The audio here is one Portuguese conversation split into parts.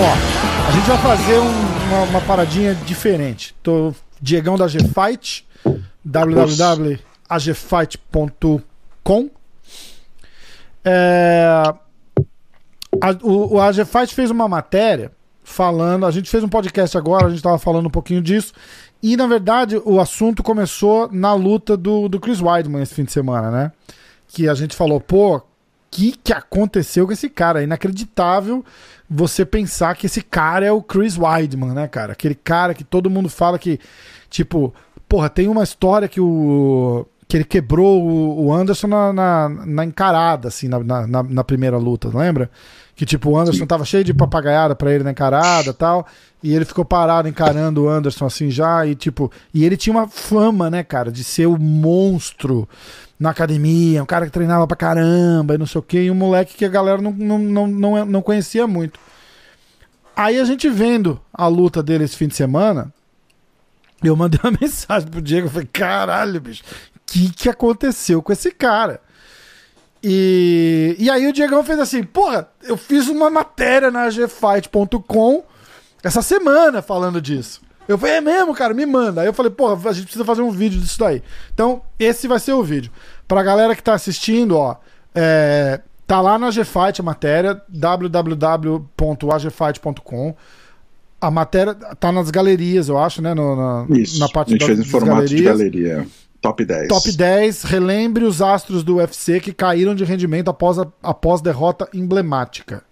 Ó, a gente vai fazer um- uma, uma paradinha diferente. Tô Diegão da Gfight, www.agfight.com. É, a, o, o AGFight fez uma matéria falando. A gente fez um podcast agora, a gente estava falando um pouquinho disso. E na verdade o assunto começou na luta do, do Chris Weidman esse fim de semana, né? Que a gente falou, pô, o que, que aconteceu com esse cara? É inacreditável você pensar que esse cara é o Chris Weidman, né, cara? Aquele cara que todo mundo fala que, tipo, porra, tem uma história que o. que ele quebrou o, o Anderson na, na, na encarada, assim, na, na- na primeira luta, lembra? Que tipo, o Anderson tava cheio de papagaiada pra ele na encarada e tal. E ele ficou parado encarando o Anderson assim já. E tipo, e ele tinha uma fama, né, cara, de ser o monstro na academia, um cara que treinava pra caramba e não sei o quê. E um moleque que a galera não, não, não, não, não conhecia muito. Aí a gente vendo a luta dele esse fim de semana, eu mandei uma mensagem pro Diego, eu falei, caralho, bicho, o que, que aconteceu com esse cara? E, e aí o Diegão fez assim, porra, eu fiz uma matéria na gfight.com essa semana falando disso. Eu falei, é mesmo, cara, me manda. Aí eu falei, porra, a gente precisa fazer um vídeo disso daí. Então, esse vai ser o vídeo. Pra galera que tá assistindo, ó, é, tá lá na GFight a matéria, www.agfight.com. A matéria tá nas galerias, eu acho, né? no- na, Isso. na parte a gente da- fez em formato de galerias. galeria. Top 10. Top 10, relembre os astros do UFC que caíram de rendimento após, a, após derrota emblemática.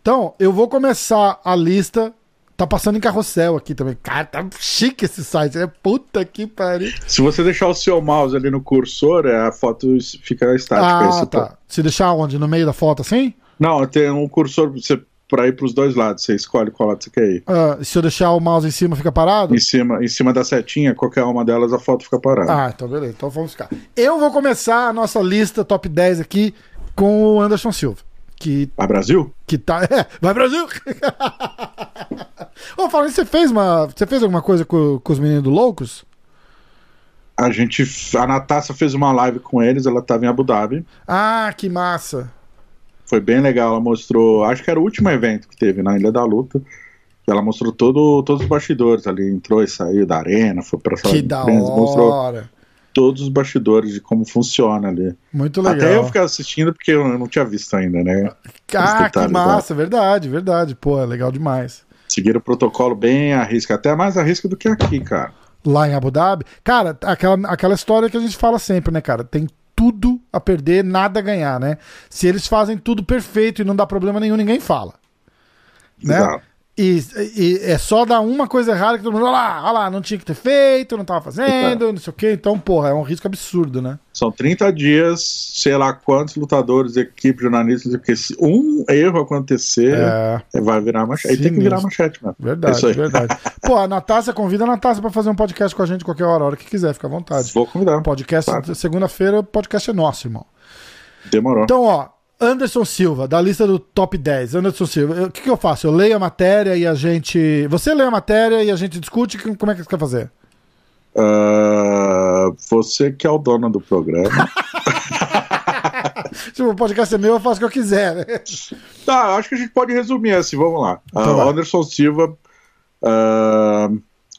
Então, eu vou começar a lista. Tá passando em carrossel aqui também. Cara, tá chique esse site. É puta que pariu. Se você deixar o seu mouse ali no cursor, a foto fica estática. Ah, você tá. Se deixar onde? No meio da foto assim? Não, tem um cursor você, pra ir pros dois lados. Você escolhe qual lado você quer ir. Ah, se eu deixar o mouse em cima, fica parado? Em cima, em cima da setinha, qualquer uma delas, a foto fica parada. Ah, então beleza. Então vamos ficar. Eu vou começar a nossa lista top 10 aqui com o Anderson Silva. Que A Brasil? Que tá. É, vai Brasil! Ô, falando isso, você fez uma. Você fez alguma coisa com, com os meninos do Loucos? A gente. A Natasha fez uma live com eles, ela tava em Abu Dhabi. Ah, que massa! Foi bem legal. Ela mostrou. Acho que era o último evento que teve na Ilha da Luta. Ela mostrou todo, todos os bastidores ali. Entrou e saiu da arena, foi pra sala Que de da imprensa, Mostrou hora! todos os bastidores de como funciona ali. Muito legal. Até eu fiquei assistindo porque eu não tinha visto ainda, né? Ah, que massa, verdade, verdade. Pô, é legal demais. Seguiram o protocolo bem à risca, até mais à risca do que aqui, cara. Lá em Abu Dhabi. Cara, aquela, aquela história que a gente fala sempre, né, cara? Tem tudo a perder, nada a ganhar, né? Se eles fazem tudo perfeito e não dá problema nenhum, ninguém fala. Né? E, e é só dar uma coisa errada que todo mundo, olha lá, olha lá, não tinha que ter feito, não tava fazendo, não sei o quê. Então, porra, é um risco absurdo, né? São 30 dias, sei lá quantos lutadores, equipe, jornalistas, porque se um erro acontecer, É, vai virar manchete. Aí tem que virar manchete, mano. É verdade, aí. verdade. Pô, a Natácia, convida a Natácia pra fazer um podcast com a gente qualquer hora, a hora que quiser, fica à vontade. Vou convidar. Podcast, Claro. segunda-feira, o podcast é nosso, irmão. Demorou. Então, ó, Anderson Silva, da lista do top 10. Anderson Silva, o que, que eu faço? Eu leio a matéria e a gente. Você lê a matéria e a gente discute? Como é que você quer fazer? Ah, você que é o dono do programa. Se o podcast é meu, eu faço o que eu quiser, né? tá, acho que a gente pode resumir assim, vamos lá. Então Ah, vai. Anderson Silva, ah,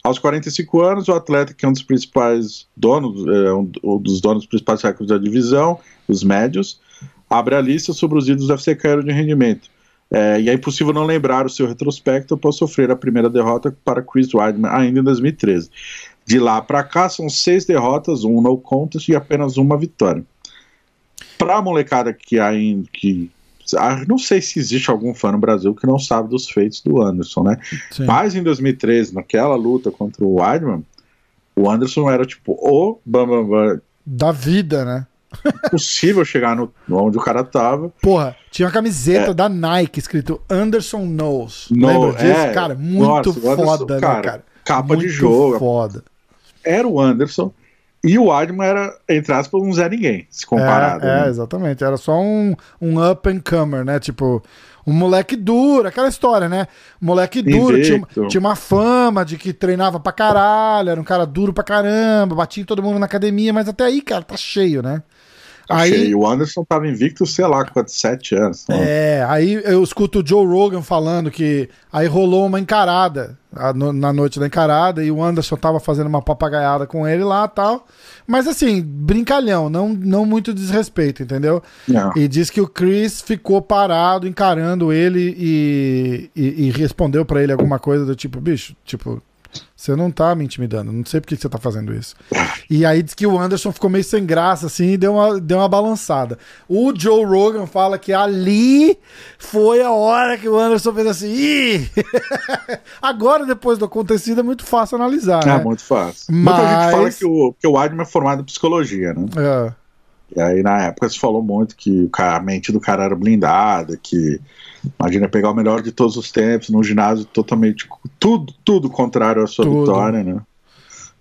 aos 45 anos, o atleta que é um dos principais donos, é, um, um dos donos dos principais recordes da divisão, os médios, abre a lista sobre os ídolos do que caíram de rendimento. É, e é impossível não lembrar o seu retrospecto após sofrer a primeira derrota para Chris Weidman ainda em 2013. De lá para cá são seis derrotas, um no contest e apenas uma vitória. Para a molecada que ainda que ah, não sei se existe algum fã no Brasil que não sabe dos feitos do Anderson, né? Sim. Mas em 2013, naquela luta contra o Weidman, o Anderson era tipo o bam, bam, bam, Da vida, né? Possível chegar no, onde o cara tava. Porra, tinha uma camiseta da Nike escrito Anderson Knows. No- Lembra disso? é, cara, muito nossa, o Anderson, foda, né, cara, cara? Capa de Muito jogo. foda. Era o Anderson. E o Weidman era, entre aspas, um Zé Ninguém, se comparado. É, é, né? exatamente. Era só um, um up and comer, né? Tipo, Um moleque duro, aquela história, né? Moleque duro, tinha, tinha, uma fama de que treinava pra caralho, era um cara duro pra caramba, batia em todo mundo na academia, mas até aí, cara, tá cheio, né? Aí, o Anderson tava invicto, sei lá, com sete anos. É, aí eu escuto o Joe Rogan falando que aí rolou uma encarada na noite da encarada e o Anderson tava fazendo uma papagaiada com ele lá tal. Mas assim, brincalhão, não, não muito desrespeito, entendeu? Não. E diz que o Chris ficou parado encarando ele e, e, e respondeu para ele alguma coisa do tipo, bicho, tipo, você não tá me intimidando, não sei por que você tá fazendo isso. E aí diz que o Anderson ficou meio sem graça, assim, e deu uma, deu uma balançada. O Joe Rogan fala que ali foi a hora que o Anderson fez assim. Ih! Agora, depois do acontecido, é muito fácil analisar. É, né? muito fácil. Mas... Muita gente fala que o, que o Adman é formado em psicologia, né? É. E aí, na época, se falou muito que a mente do cara era blindada, que Imagina pegar o melhor de todos os tempos num ginásio totalmente. Tudo, tudo contrário à sua tudo. vitória, né?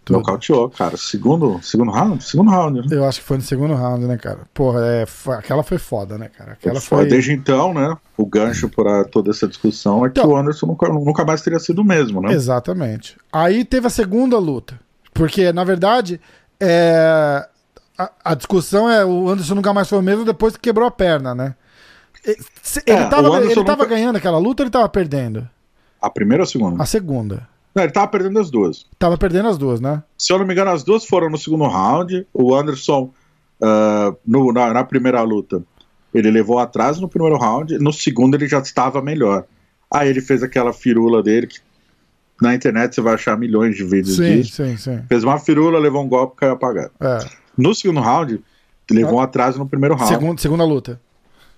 Tudo. Nocauteou, cara. Segundo, segundo round? Segundo round, né? Eu acho que foi no segundo round, né, cara? Porra, é, aquela foi foda, né, cara? Aquela foi... foi... Desde então, né? O gancho para toda essa discussão é então, que o Anderson nunca, nunca mais teria sido o mesmo, né? Exatamente. Aí teve a segunda luta. Porque, na verdade, é... a, a discussão é o Anderson nunca mais foi o mesmo depois que quebrou a perna, né? Ele é, tava, ele tava nunca... ganhando aquela luta ou ele tava perdendo? A primeira ou a segunda? A segunda. Não, ele tava perdendo as duas. Tava perdendo as duas, né? Se eu não me engano, as duas foram no segundo round. O Anderson, uh, no, na, na, primeira luta, ele levou atrás no primeiro round. No segundo, ele já estava melhor. Aí ele fez aquela firula dele, que na internet você vai achar milhões de vídeos sim, disso. Sim, sim. Fez uma firula, levou um golpe e caiu apagado. É. No segundo round, levou ah. atrás no primeiro round. Segundo, segunda luta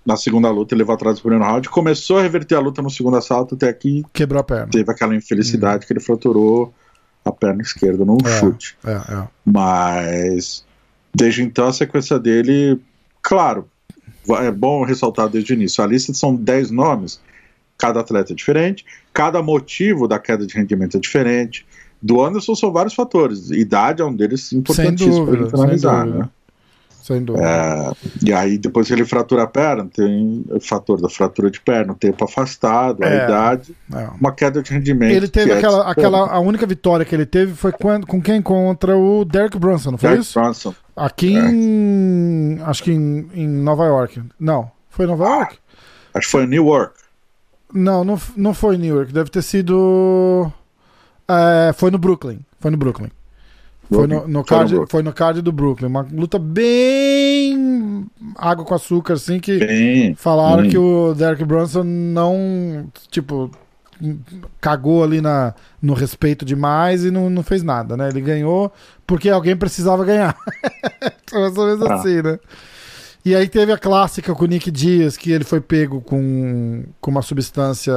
na segunda luta, ele levou atrás do primeiro round. Começou a reverter a luta no segundo assalto, até aqui. Quebrou a perna. Teve aquela infelicidade hum. que ele fraturou a perna esquerda num é, chute. É, é. Mas desde então a sequência dele, claro, é bom ressaltar desde o início. A lista são 10 nomes, cada atleta é diferente, cada motivo da queda de rendimento é diferente. Do Anderson são vários fatores. Idade é um deles importantíssimo para gente analisar, né? Sem dúvida. É, e aí, depois que ele fratura a perna, tem o fator da fratura de perna, o tempo afastado, a é, idade, é. uma queda de rendimento. Ele teve é aquela, aquela. A única vitória que ele teve foi quando, com quem? Contra o Derek Brunson, não foi Derek isso? Brunson. Aqui é. em. Acho que em, em, Nova York. Não. Foi Nova ah, York? Acho que foi em New York. Não, não, não foi em New York. Deve ter sido. É, foi no Brooklyn. Foi no Brooklyn. Foi no, no card, foi no card do Brooklyn. Uma luta bem água com açúcar, assim, que bem, falaram bem. que o Derek Brunson não, tipo, cagou ali na, no respeito demais e não, não fez nada, né? Ele ganhou porque alguém precisava ganhar. Mais ou menos ah. assim, né? E aí teve a clássica com o Nick Dias, que ele foi pego com, com uma substância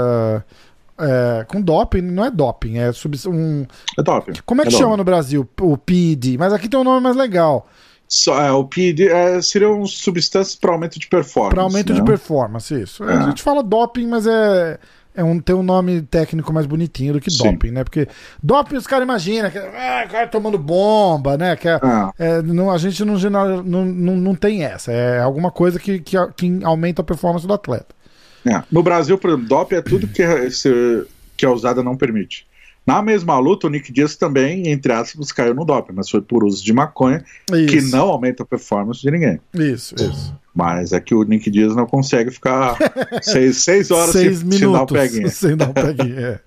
é, com doping, não é doping, é sub, um. É doping. Como é que é chama doping. no Brasil? O PID, mas aqui tem um nome mais legal. Só, é, o PID é, seriam substâncias para aumento de performance. Para aumento né? de performance, isso. É. A gente fala doping, mas é, é um, tem um nome técnico mais bonitinho do que Sim. doping, né? Porque doping os caras imaginam, que ah, o cara tomando bomba, né? Que é, é. não, a gente não, não, não, não tem essa. É alguma coisa que, que, que aumenta a performance do atleta. É. No Brasil, por exemplo, DOP é tudo que, que a usada não permite. Na mesma luta, o Nick Diaz também, entre aspas, caiu no DOP, mas foi por uso de maconha, isso. que não aumenta a performance de ninguém. Isso, isso. Mas é que o Nick Diaz não consegue ficar seis, seis horas seis sem, sem dar o peguinha. Sem dar o peguinha, é.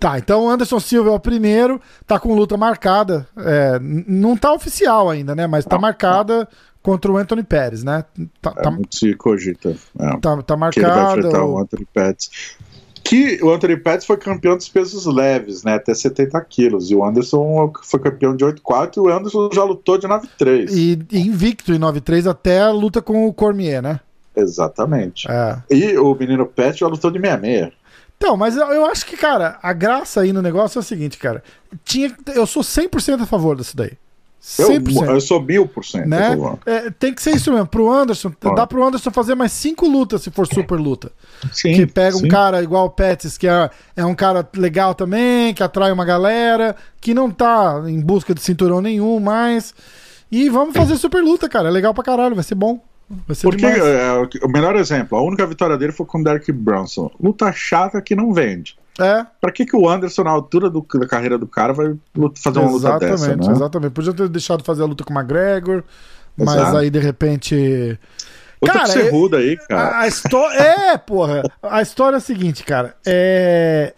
Tá, então Anderson Silva é o primeiro, tá com luta marcada. É, não tá oficial ainda, né? Mas tá não, marcada contra o Anthony Pérez, né? Tá, é, tá, se cogita. É, tá, tá marcado. Que ele vai enfrentar o Anthony Pérez. Que o Anthony Pérez foi campeão dos pesos leves, né? Até 70 quilos. E o Anderson foi campeão de 8,4 e o Anderson já lutou de 9,3. E, e invicto em 9,3 até a luta com o Cormier, né? Exatamente. É. E o menino Pet já lutou de 66. Então, mas eu, eu, acho que, cara, a graça aí no negócio é o seguinte, cara. Tinha, eu sou 100% a favor disso daí. 100%. Eu, eu sou mil por cento. Né? É, tem que ser isso mesmo. Pro Anderson, ah. dá pro Anderson fazer mais cinco lutas se for super luta. Sim, que pega sim. um cara igual o Pettis, que é, é um cara legal também, que atrai uma galera, que não tá em busca de cinturão nenhum mais. E vamos fazer super luta, cara. É legal pra caralho, vai ser bom. Vai ser Porque é, o melhor exemplo, a única vitória dele foi com o Derek Brunson. Luta chata que não vende. É, Pra que, que o Anderson, na altura do- da carreira do cara, vai luta- fazer uma luta exatamente, dessa, né? exatamente. Podia ter deixado de fazer a luta com o McGregor, mas Exato. aí de repente. Luta Cara, é- aí, cara. A, a história. É, porra. A história é a seguinte, cara. É.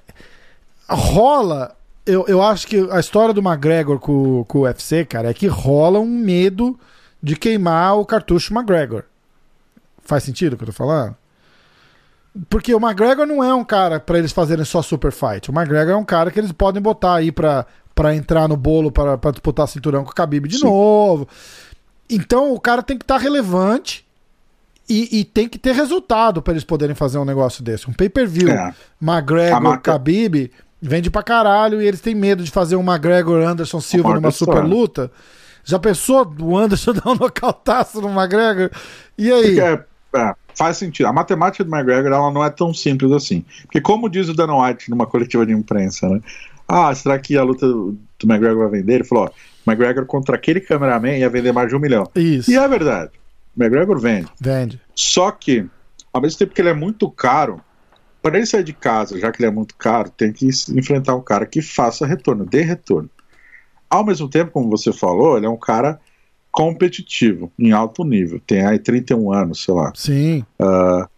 Rola. Eu, eu acho que a história do McGregor com, com o UFC, cara, é que rola um medo de queimar o cartucho McGregor. Faz sentido o que eu tô falando? Porque o McGregor não é um cara pra eles fazerem só super fight. O McGregor é um cara que eles podem botar aí pra, pra entrar no bolo pra, pra disputar cinturão com o Khabib de Sim. novo. Então o cara tem que estar relevante e, e tem que ter resultado pra eles poderem fazer um negócio desse. Um pay-per-view. É. McGregor, marca- Khabib, vende pra caralho e eles têm medo de fazer um McGregor Anderson Silva numa super luta. Já pensou o Anderson dar um nocautaço no McGregor? E aí? Porque é, é, faz sentido. A matemática do McGregor ela não é tão simples assim. Porque, como diz o Dana White numa coletiva de imprensa, né? Ah, será que a luta do McGregor vai vender? Ele falou: ó, McGregor contra aquele cameraman ia vender mais de um milhão. Isso. E é verdade. McGregor vende. Vende. Só que, ao mesmo tempo que ele é muito caro, para ele sair de casa, já que ele é muito caro, tem que enfrentar um cara que faça retorno, dê retorno. Ao mesmo tempo, como você falou, ele é um cara competitivo, em alto nível. Tem aí 31 anos, sei lá. Sim.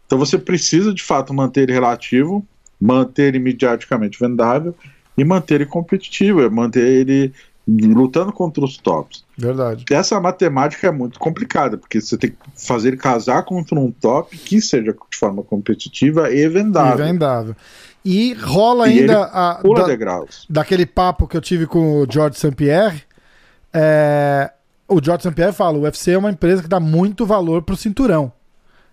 Então você precisa de fato manter ele relativo, manter ele mediaticamente vendável e manter ele competitivo, é manter ele lutando contra os tops. Verdade. Essa matemática é muito complicada, porque você tem que fazer ele casar contra um top que seja de forma competitiva e E vendável. vendável. E rola E ainda a, da- degraus. daquele papo que eu tive com o George St. Pierre. é, o George St. Pierre fala: o UFC é uma empresa que dá muito valor pro cinturão.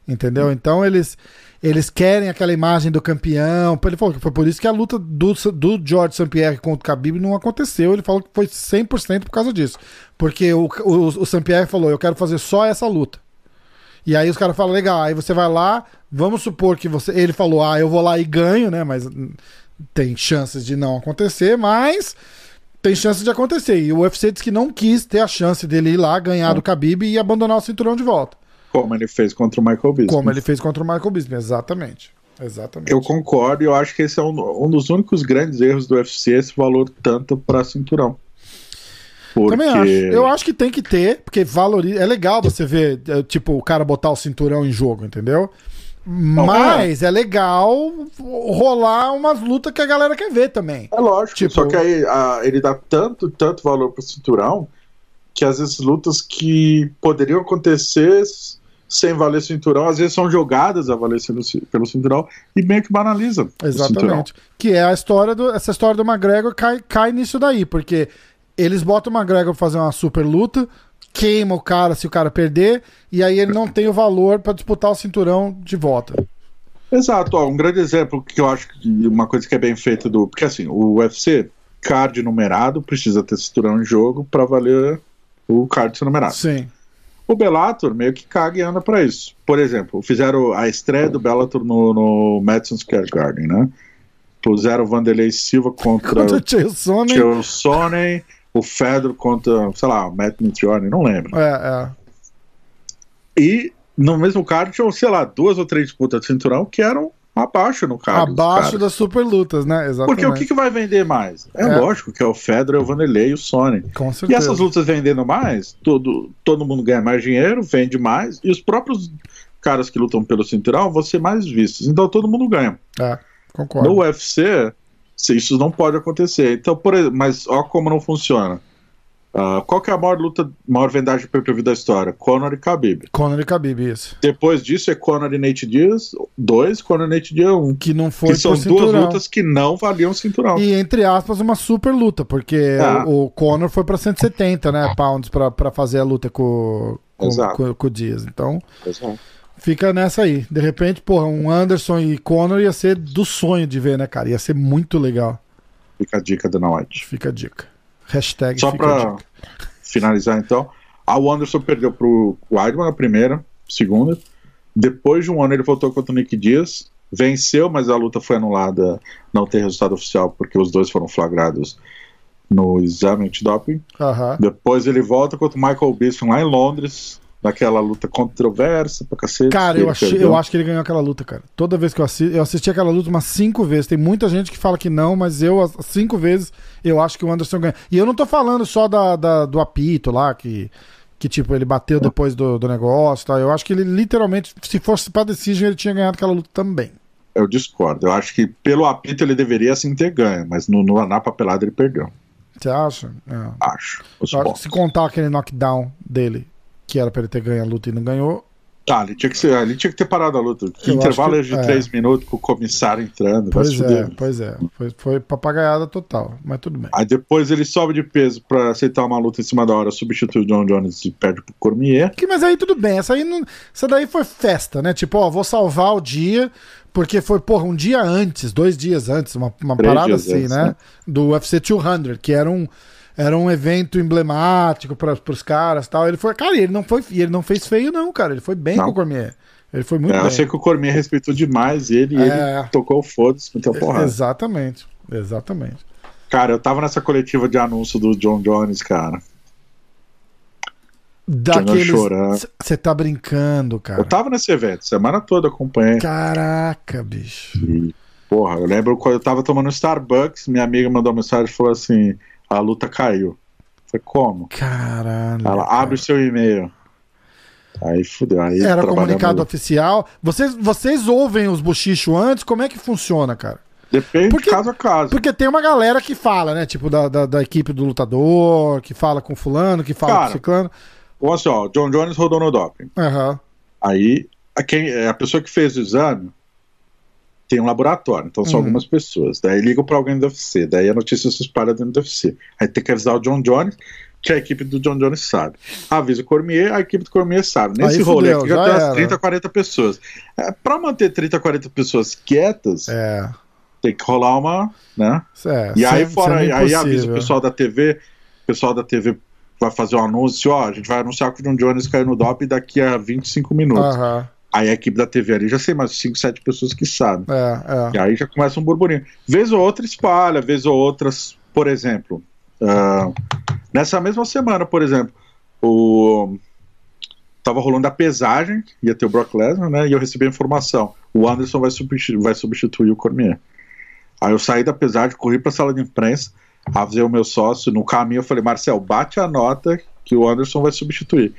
Entendeu? Então eles, eles querem aquela imagem do campeão. Ele falou que foi por isso que a luta do, do George St. Pierre contra o Khabib não aconteceu. Ele falou que foi 100% por causa disso. Porque o, o, o St. Pierre falou: eu quero fazer só essa luta. E aí os caras falam, legal, aí você vai lá, vamos supor que você. Ele falou, ah, eu vou lá e ganho, né? Mas tem chances de não acontecer, mas tem chances de acontecer. E o UFC disse que não quis ter a chance dele ir lá, ganhar do Khabib e abandonar o cinturão de volta. Como ele fez contra o Michael Bisping. Como ele fez contra o Michael Bisping, exatamente. Exatamente. Eu concordo e eu acho que esse é um, um dos únicos grandes erros do UFC, esse valor tanto para cinturão. Porque... Também acho. Eu acho que tem que ter, porque valoriza. É legal você ver, é, tipo, o cara botar o cinturão em jogo, entendeu? Mas é legal rolar umas lutas que a galera quer ver também. É lógico, Tipo- só que aí a- ele dá tanto, tanto valor pro cinturão que às vezes lutas que poderiam acontecer sem valer cinturão, às vezes são jogadas a valer pelo, ci- pelo cinturão e meio que banalizam. Exatamente. Que é a história do. Essa história do McGregor cai, cai nisso daí, porque eles botam o McGregor pra fazer uma super luta, queima o cara se o cara perder, e aí ele não tem o valor pra disputar o cinturão de volta. Exato, ó, um grande exemplo que eu acho que uma coisa que é bem feita do. Porque assim, o UFC, card numerado, precisa ter cinturão em jogo para valer o card numerado. Sim. O Bellator meio que caga e anda pra isso. Por exemplo, fizeram a estreia do Bellator no, no Madison Square Garden, né? Puseram o Vanderlei Silva contra Contra o o Chael Sonnen. O Fedor contra, sei lá, o Matt Mitrione, não lembro. É, é. E no mesmo card tinham, sei lá, duas ou três disputas de cinturão que eram abaixo no card. Abaixo das super lutas, né? Exatamente. Porque o que, que vai vender mais? É, É. lógico que é o Fedor, é o Vanderlei e o Sonnen. Com E certeza. essas lutas vendendo mais, todo, todo mundo ganha mais dinheiro, vende mais, e os próprios caras que lutam pelo cinturão vão ser mais vistos. Então todo mundo ganha. É, concordo. No UFC, isso não pode acontecer. Então, por exemplo, mas ó como não funciona. Ah, qual que é a maior luta, maior vendagem per view da história? Conor e Khabib. Conor e Khabib, isso. Depois disso é Conor e Nate Diaz 2, Conor e Nate Diaz 1. Que não foi Que são por duas cinturão. lutas que não valiam cinturão. E, entre aspas, uma super luta, porque Ah. o, o Conor foi pra 170, né, pounds pra, pra fazer a luta com, com, com, com o Dias. Então, Exato. Fica nessa aí. De repente, porra, um Anderson e Conor ia ser do sonho de ver, né, cara? Ia ser muito legal. Fica a dica da White. Fica a dica. Hashtag Só pra finalizar então, a Anderson perdeu pro Weidman na primeira, segunda. Depois de um ano ele voltou contra o Nick Diaz, venceu, mas a luta foi anulada, não tem resultado oficial porque os dois foram flagrados no exame antidoping. Depois ele volta contra o Michael Bisping lá em Londres, naquela luta controversa pra cacete. Cara, eu, achei, eu acho que ele ganhou aquela luta, cara. Toda vez que eu assisti, eu assisti aquela luta umas cinco vezes. Tem muita gente que fala que não, mas eu, cinco vezes, eu acho que o Anderson ganha. E eu não tô falando só da, da- do apito lá, que, que tipo, ele bateu depois do, do negócio e tal. Eu acho que ele literalmente, se fosse pra Decision, ele tinha ganhado aquela luta também. Eu discordo. Eu acho que pelo apito ele deveria sim ter ganho, mas no, no, na papelada ele perdeu. Você acha? É. Acho. Os acho se contar aquele knockdown dele, que era pra ele ter ganho a luta e não ganhou, Tá, ele tinha que, ser, ele tinha que ter parado a luta. Eu intervalo que- de é. três minutos com o comissário entrando. pois é, pois é. Foi, foi papagaiada total, mas tudo bem. Aí depois ele sobe de peso pra aceitar uma luta em cima da hora, substitui o John Jones e perde pro Cormier. Que, mas aí tudo bem, essa aí não, essa daí foi festa, né? Tipo, ó, vou salvar o dia, porque foi, porra, um dia antes, dois dias antes, uma, uma parada assim, antes, né? né? Do UFC 200, que era um, era um evento emblemático para os caras e tal. Ele foi, cara, e ele não foi, e ele não fez feio não, cara, ele foi bem Não. com o Cormier. Ele foi muito É, eu bem. sei que o Cormier respeitou demais ele e É. ele tocou o foda-se, meteu porrada. Exatamente, exatamente. Cara, eu tava nessa coletiva de anúncio do John Jones, cara. Daqueles. chorando. Você tá brincando, cara. Eu tava nesse evento, semana toda acompanhei. Caraca, bicho. E, porra, eu lembro quando eu tava tomando Starbucks, minha amiga mandou uma mensagem e falou assim: a luta caiu. Falei, como? Caralho. Ela cara. abre o seu e-mail. Aí fudeu. Aí Era comunicado oficial. Vocês, vocês ouvem os bochichos antes? Como é que funciona, cara? Depende Porque- de caso a caso. Porque tem uma galera que fala, né? Tipo, da, da, da equipe do lutador, que fala com fulano, que fala Cara. com ciclano. Ou assim, ó, John Jones rodou no doping. Aham. Aí, a, quem, a pessoa que fez o exame tem um laboratório, então são Uhum. algumas pessoas. Daí ligam pra alguém do UFC, daí a notícia se espalha dentro do UFC. Aí tem que avisar o John Jones, que a equipe do John Jones sabe. Avisa o Cormier, a equipe do Cormier sabe. Nesse Aí rolê fudeu, aqui já, tem umas era. 30, 40 pessoas. É, pra manter 30, 40 pessoas quietas, É. tem que rolar uma, né? é E aí sem- fora, sendo aí avisa o pessoal da TV, o pessoal da TV vai fazer um anúncio, ó, a gente vai anunciar que o John Jones caiu no doping daqui a 25 minutos. Aham. Aí a equipe da TV ali já sei mais 5, 7 pessoas que sabem. É, E aí já começa um burburinho. Vez ou outra espalha, vez ou outras, por exemplo. ah, nessa mesma semana, por exemplo, o. Tava rolando a pesagem, ia ter o Brock Lesnar, né? E eu recebi a informação: o Anderson vai substituir, vai substituir o Cormier. Aí eu saí da pesagem, corri pra sala de imprensa, avisei o meu sócio. No caminho eu falei: Marcel, bate a nota que o Anderson vai substituir.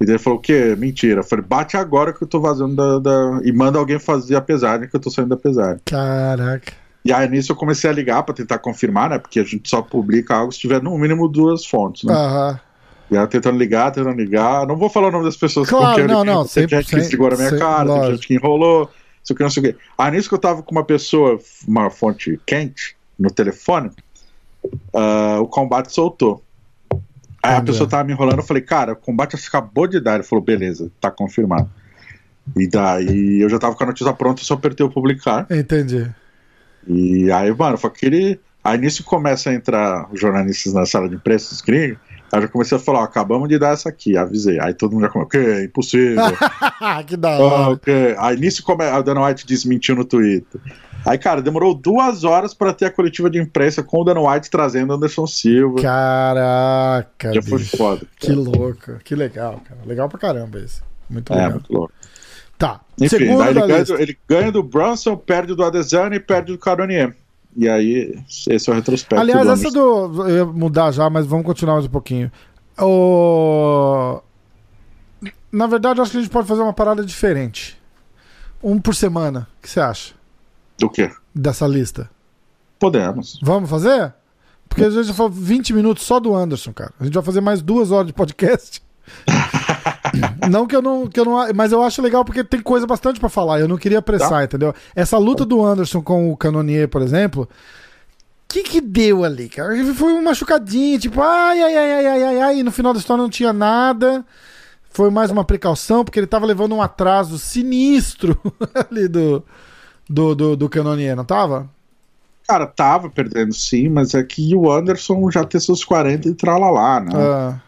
E daí ele falou: o quê? Mentira. Eu falei: bate agora que eu tô vazando da. da- E manda alguém fazer a pesagem que eu tô saindo da pesagem. Caraca. E aí nisso eu comecei a ligar pra tentar confirmar, né? Porque a gente só publica algo se tiver no mínimo duas fontes, né? Aham. E aí eu tentando ligar, tentando ligar. Não vou falar o nome das pessoas Claro, porque não, não, Tem sempre- gente que segura a minha sempre- cara, tem lógico. gente que enrolou, isso que não sei o quê. Aí nisso que eu tava com uma pessoa, uma fonte quente, no telefone, ah, o combate soltou. Aí a pessoa tava me enrolando, eu falei, cara, o combate acabou de dar. Ele falou, beleza, tá confirmado. E daí eu já tava com a notícia pronta, só apertei o publicar. Entendi. E aí, mano, foi aquele. Aí nisso começa a entrar os jornalistas na sala de imprensa, os gringos. Aí eu já comecei a falar, ó, acabamos de dar essa aqui, avisei. Aí todo mundo já começou, o quê? Impossível. que da hora. o quê? Aí nisso come... a Dana White desmentiu no Twitter. Aí, cara, demorou duas horas pra ter a coletiva de imprensa com o Dana White trazendo Anderson Silva. Caraca, Já foi bicho. foda. Que louco. Que legal, cara. Legal pra caramba esse. Muito É, legal. muito louco. Tá. Enfim, Segundo ele ganha, do, ele ganha do Brunson, perde do Adesanya e perde do Caronier. E aí, esse é o retrospecto. Aliás, do essa do. Eu ia mudar já, mas vamos continuar mais um pouquinho. O... Na verdade, eu acho que a gente pode fazer uma parada diferente. Um por semana. O que você acha Do quê? dessa lista? Podemos. Vamos fazer? Porque a gente já falou 20 minutos só do Anderson, cara. A gente vai fazer mais duas horas de podcast. não que eu não, que eu não. Mas eu acho legal porque tem coisa bastante pra falar. Eu não queria apressar, Tá. entendeu? Essa luta do Anderson com o Canonier, por exemplo. O que que deu ali, cara? Foi uma machucadinha, tipo, ai, ai, ai, ai, ai, ai, ai, e no final da história não tinha nada. Foi mais uma precaução, porque ele tava levando um atraso sinistro ali do, do, do, do Canonier, não tava? Cara, tava perdendo sim, mas é que o Anderson já tem seus 40 e tralalá, né? Ah,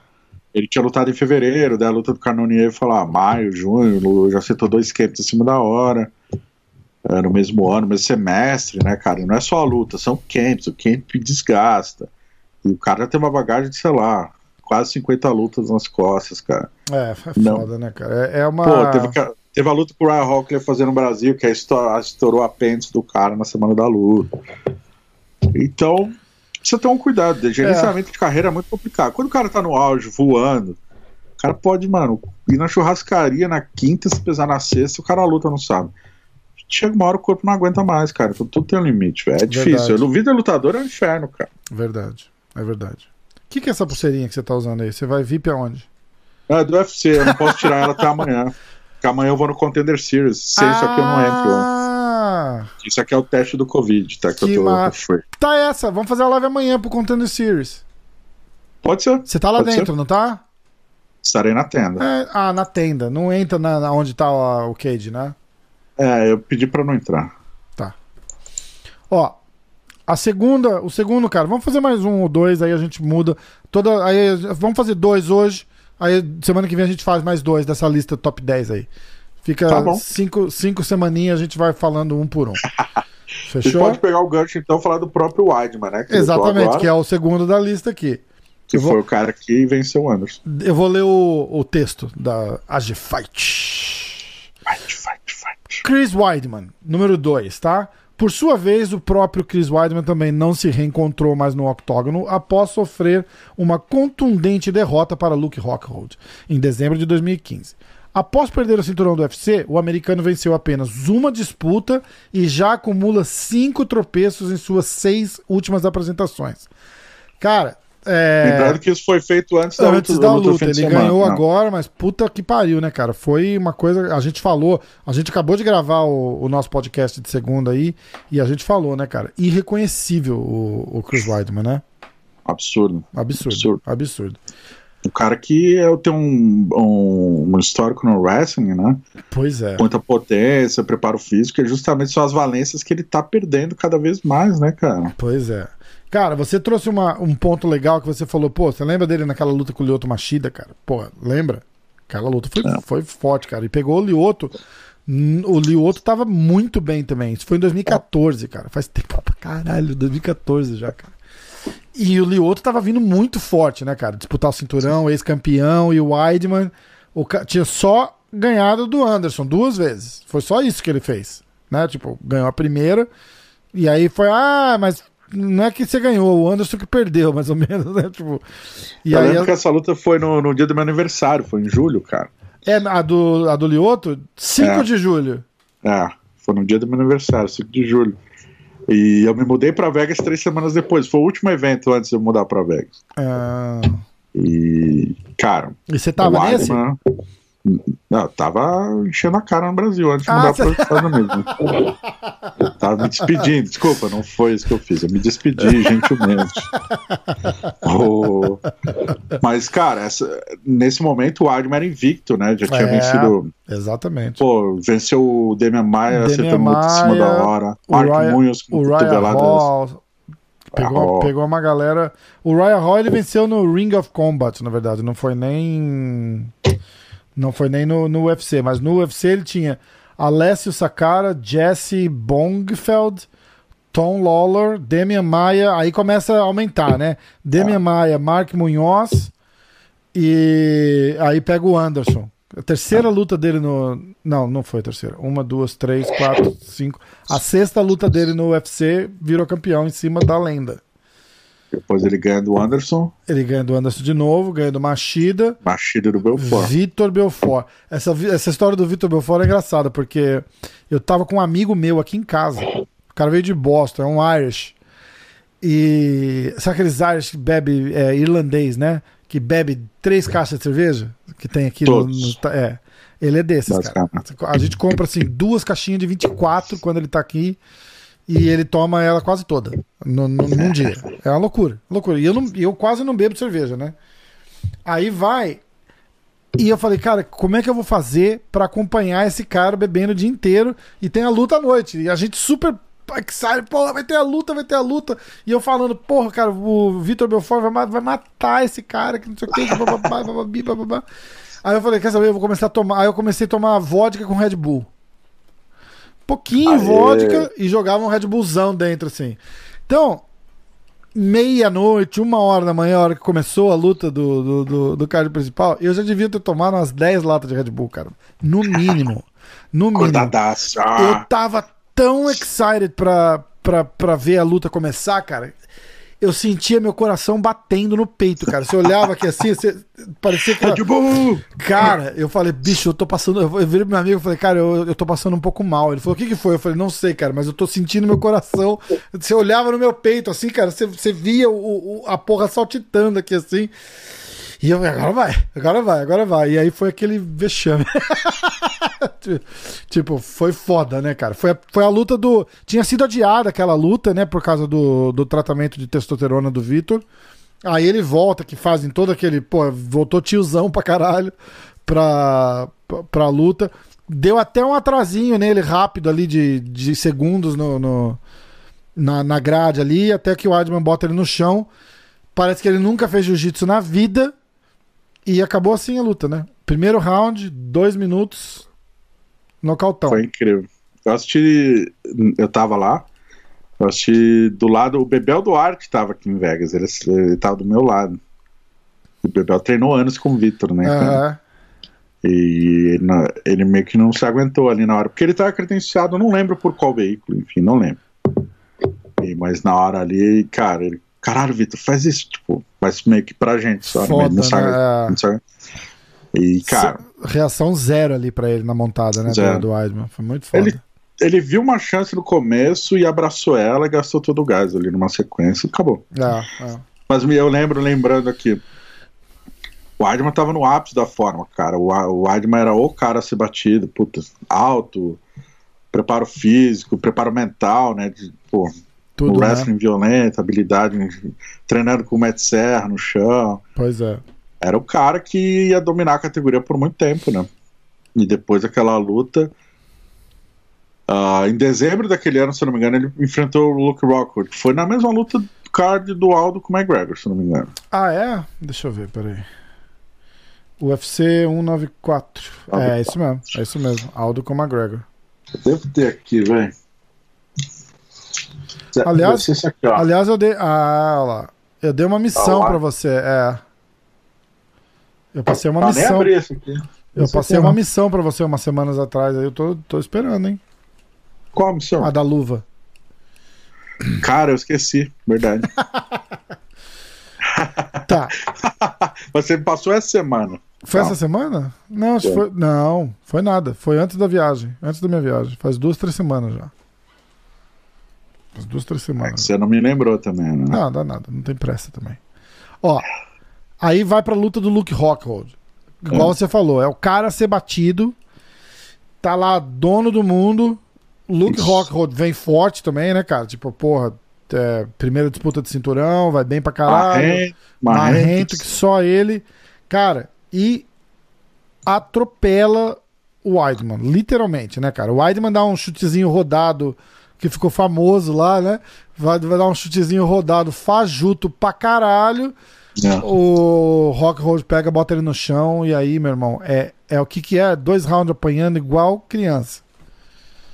Ele tinha lutado em fevereiro, daí a luta do Canonier foi lá, maio, junho, já acertou dois camps em cima da hora. É, no mesmo ano, mesmo semestre, né, cara? Não é só a luta, são camps, o camp desgasta. E o cara já tem uma bagagem de, sei lá, quase 50 lutas nas costas, cara. É, é Não. foda, né, cara? É, é uma. Pô, teve, teve a luta que o Ryan Hawkley ia fazer no Brasil, que aí estourou, estourou o apêndice do cara na semana da luta. Então, precisa ter um cuidado. Gerenciamento de carreira é muito complicado. Quando o cara tá no auge, voando, o cara pode, mano, ir na churrascaria na quinta, se pesar na sexta, o cara luta no sábado. Chega uma hora o corpo não aguenta mais, cara. Então tudo tem um limite, velho. É difícil. Verdade. O vida lutador é um inferno, cara. Verdade. É verdade. O que, que é essa pulseirinha que você tá usando aí? Você vai VIP aonde? É do UFC, eu não posso tirar ela até amanhã. Porque amanhã eu vou no Contender Series. Sem isso aqui eu não entro. Ah! Isso aqui é o teste do Covid, tá? Que, Que eu tô ma- foi. Tá essa. Vamos fazer a live amanhã pro Contender Series. Pode ser. Você tá lá Pode dentro, não tá? Estarei na tenda. É, ah, na tenda. Não entra na, na onde tá o, o cage, né? É, eu pedi pra não entrar. Ó, a segunda, o segundo, cara, vamos fazer mais um ou dois, aí a gente muda. Toda, aí, vamos fazer dois hoje. Aí semana que vem a gente faz mais dois dessa lista top 10 aí. Fica Tá cinco, cinco semaninhas, a gente vai falando um por um. Fechou? pode pegar o gancho então e falar do próprio Weidman, né? Que Exatamente, que é o segundo da lista aqui. que vou- foi o cara que venceu o Anderson. Eu vou ler o, o texto da AG Fight. Fight, fight, fight. Chris Weidman, número 2, tá? Por sua vez, o próprio Chris Weidman também não se reencontrou mais no octógono após sofrer uma contundente derrota para Luke Rockhold em dezembro de 2015. Após perder o cinturão do UFC, o americano venceu apenas uma disputa e já acumula cinco tropeços em suas seis últimas apresentações. Cara, é... Lembrando que isso foi feito antes da Antes luta. da luta luta, ele semana, ganhou agora, mas puta que pariu, né, cara? Foi uma coisa. A gente falou, a gente acabou de gravar o, o nosso podcast de segunda aí, e a gente falou, né, cara? Irreconhecível o, o Chris Weidman, né? Absurdo. Absurdo. Absurdo. Absurdo. O cara que é, tem um, um, um histórico no wrestling, né? Pois é. Muita potência, preparo físico, e justamente são as valências que ele tá perdendo cada vez mais, né, cara? Pois é. Cara, você trouxe uma- um ponto legal que você falou, pô, você lembra dele naquela luta com o Lioto Machida, cara? Pô, lembra? Aquela luta foi, É. foi forte, cara. E pegou o Lioto. O Lioto tava muito bem também. Isso foi em 2014, cara. Faz tempo pra caralho, 2014 já, cara. E o Lioto tava vindo muito forte, né, cara? Disputar o cinturão, ex-campeão e o Weidman. O ca- tinha só ganhado do Anderson duas vezes. Foi só isso que ele fez, né? Tipo, ganhou a primeira e aí foi, ah, mas não é que você ganhou, o Anderson que perdeu, mais ou menos, né? Tipo, e eu aí lembro a, que essa luta foi no, no dia do meu aniversário, foi em julho, cara. é a do a do Lioto, 5 É. de julho. É, foi no dia do meu aniversário, 5 de julho. E eu me mudei pra Vegas três semanas depois. Foi o último evento antes de eu mudar pra Vegas. Ah, E, cara, e você tava o nesse? Não, eu tava enchendo a cara no Brasil antes de Ah, mudar você- para os Estados Unidos. né? Eu tava me despedindo. Desculpa, não foi isso que eu fiz. Eu me despedi gentilmente. Oh, Mas, cara, essa- nesse momento o Weidman era invicto, né? Já tinha É. vencido. Exatamente. Pô, venceu o Demian Maia acertando muito em cima da hora. o Mark Ryan- Munhoz com o cotoveladas. Hall pegou, pegou uma galera. O Ryan Hall ele venceu no Ring of Combat, na verdade. Não foi nem. Não foi nem no, no UFC, mas no UFC ele tinha Alessio Sakara, Jesse Bongfeld, Tom Lawler, Demian Maia. Aí começa a aumentar, né? Demian Maia, Mark Munhoz e aí pega o Anderson. A terceira luta dele no. Não, não foi a terceira. Uma, duas, três, quatro, cinco. A sexta luta dele no UFC virou campeão em cima da lenda. Depois ele ganha do Anderson, Ele ganha do Anderson de novo, ganha do Machida. Machida do Belfort. Vitor Belfort. Essa, essa história do Vitor Belfort é engraçada, porque eu tava com um amigo meu aqui em casa. O cara veio de Boston, é um Irish. E. Sabe aqueles Irish que bebe é, irlandês, né? Que bebe três caixas de cerveja? Que tem aqui no, Todos. no- É. Ele é desses, cara. A gente compra assim, duas caixinhas de 24 quando ele tá aqui. E ele toma ela quase toda no, no- num dia. É uma loucura. Loucura. E eu, não, eu quase não bebo cerveja, né? Aí vai. E eu falei, cara, como é que eu vou fazer pra acompanhar esse cara bebendo o dia inteiro e tem a luta à noite? E a gente super excited, porra, vai ter a luta, vai ter a luta. E eu falando, porra, cara, o Vitor Belfort vai, vai matar esse cara, que não sei o que, bababá, bababi, bababá. Aí eu falei, quer saber, eu vou começar a tomar. Aí eu comecei a tomar vodka com Red Bull. Pouquinho Aê. vodka e jogava um Red Bullzão dentro, assim. Então, meia-noite, uma hora da manhã, a hora que começou a luta do, do, do, do card principal, eu já devia ter tomado umas 10 latas de Red Bull, cara. No mínimo. No mínimo. Eu tava tão excited pra, pra, pra ver a luta começar, cara. Eu sentia meu coração batendo no peito, cara. Você olhava aqui assim, você, parecia que. Red Bull! Cara, eu falei, bicho, eu tô passando. Eu virei pro meu amigo e falei, cara, eu, eu tô passando um pouco mal. Ele falou, o que que foi? Eu falei, não sei, cara, mas eu tô sentindo meu coração. Você olhava no meu peito, assim, cara, você, você via o, o- a porra saltitando aqui, assim. E eu, agora vai, agora vai, agora vai. E aí foi aquele vexame. tipo, foi foda, né, cara? Foi a, foi a luta do. Tinha sido adiada aquela luta, né, por causa do, do tratamento de testosterona do Vitor. Aí ele volta, que fazem todo aquele. Pô, voltou tiozão pra caralho pra, pra, pra luta. Deu até um atrasinho nele rápido ali de, de segundos no, no- na, na grade ali, até que o Weidman bota ele no chão. Parece que ele nunca fez jiu-jitsu na vida. E acabou assim a luta, né? Primeiro round, dois minutos, nocautão. Foi incrível. Eu assisti. Eu tava lá. Eu assisti do lado. O Bebel Duarte tava aqui em Vegas. Ele, ele tava do meu lado. O Bebel treinou anos com o Vitor, né? Aham. E ele, ele meio que não se aguentou ali na hora. Porque ele tava credenciado, não lembro por qual veículo, enfim, não lembro. E- mas na hora ali, cara, ele. Caralho, Vitor, faz isso, tipo, faz meio que pra gente só. Foda, não sabe, né? não sabe. E, cara, Reação zero ali pra ele na montada, né? Zero. Do, do Weidman. Foi muito foda. Ele- ele viu uma chance no começo e abraçou ela e gastou todo o gás ali numa sequência e acabou. É, é. Mas eu lembro, lembrando aqui, o Weidman tava no ápice da forma, cara. O, o Weidman era o cara a ser batido, puta, alto, preparo físico, preparo mental, né? De, pô, Tudo, o né? wrestling violento, habilidade, treinando com o Matt Serra no chão. Pois é. Era o cara que ia dominar a categoria por muito tempo, né? E depois daquela luta. ah, em dezembro daquele ano, se não me engano, ele enfrentou o Luke Rockwood, que foi na mesma luta do card do Aldo com o McGregor, se não me engano. Ah, é? Deixa eu ver, peraí. UFC 194. É, é isso mesmo. É isso mesmo. Aldo com McGregor. Eu devo ter aqui, velho. Aliás- aqui. Aliás, eu dei. Ah, olha lá. Eu dei uma missão Tá lá. pra você. É. Eu passei uma Ah, nem missão. Eu Esse passei aqui, uma missão pra você umas semanas atrás. Aí eu tô, tô esperando, hein? Qual a missão? A da luva. Cara, eu esqueci, verdade. Tá. Você passou essa semana. Foi Não. essa semana? Não, foi. Não, foi nada. Foi antes da viagem. Antes da minha viagem. Faz duas, três semanas já. Faz duas, três É semanas. você não me lembrou também, né? Não, dá nada, não tem pressa também. Ó, aí vai pra luta do Luke Rockhold. Igual É. você falou, é o cara a ser batido, tá lá dono do mundo. Luke Isso. Rockhold vem forte também, né, cara? Tipo, porra, é, primeira disputa de cinturão, vai bem pra caralho. Marrento. que só ele. Cara, e atropela o Weidman, literalmente, né, cara? O Weidman dá um chutezinho rodado que ficou famoso lá, né? Vai, vai dar um chutezinho rodado fajuto pra caralho. É. O Rockhold pega, bota ele no chão e aí, meu irmão, é, é o que que é? Dois rounds apanhando igual criança.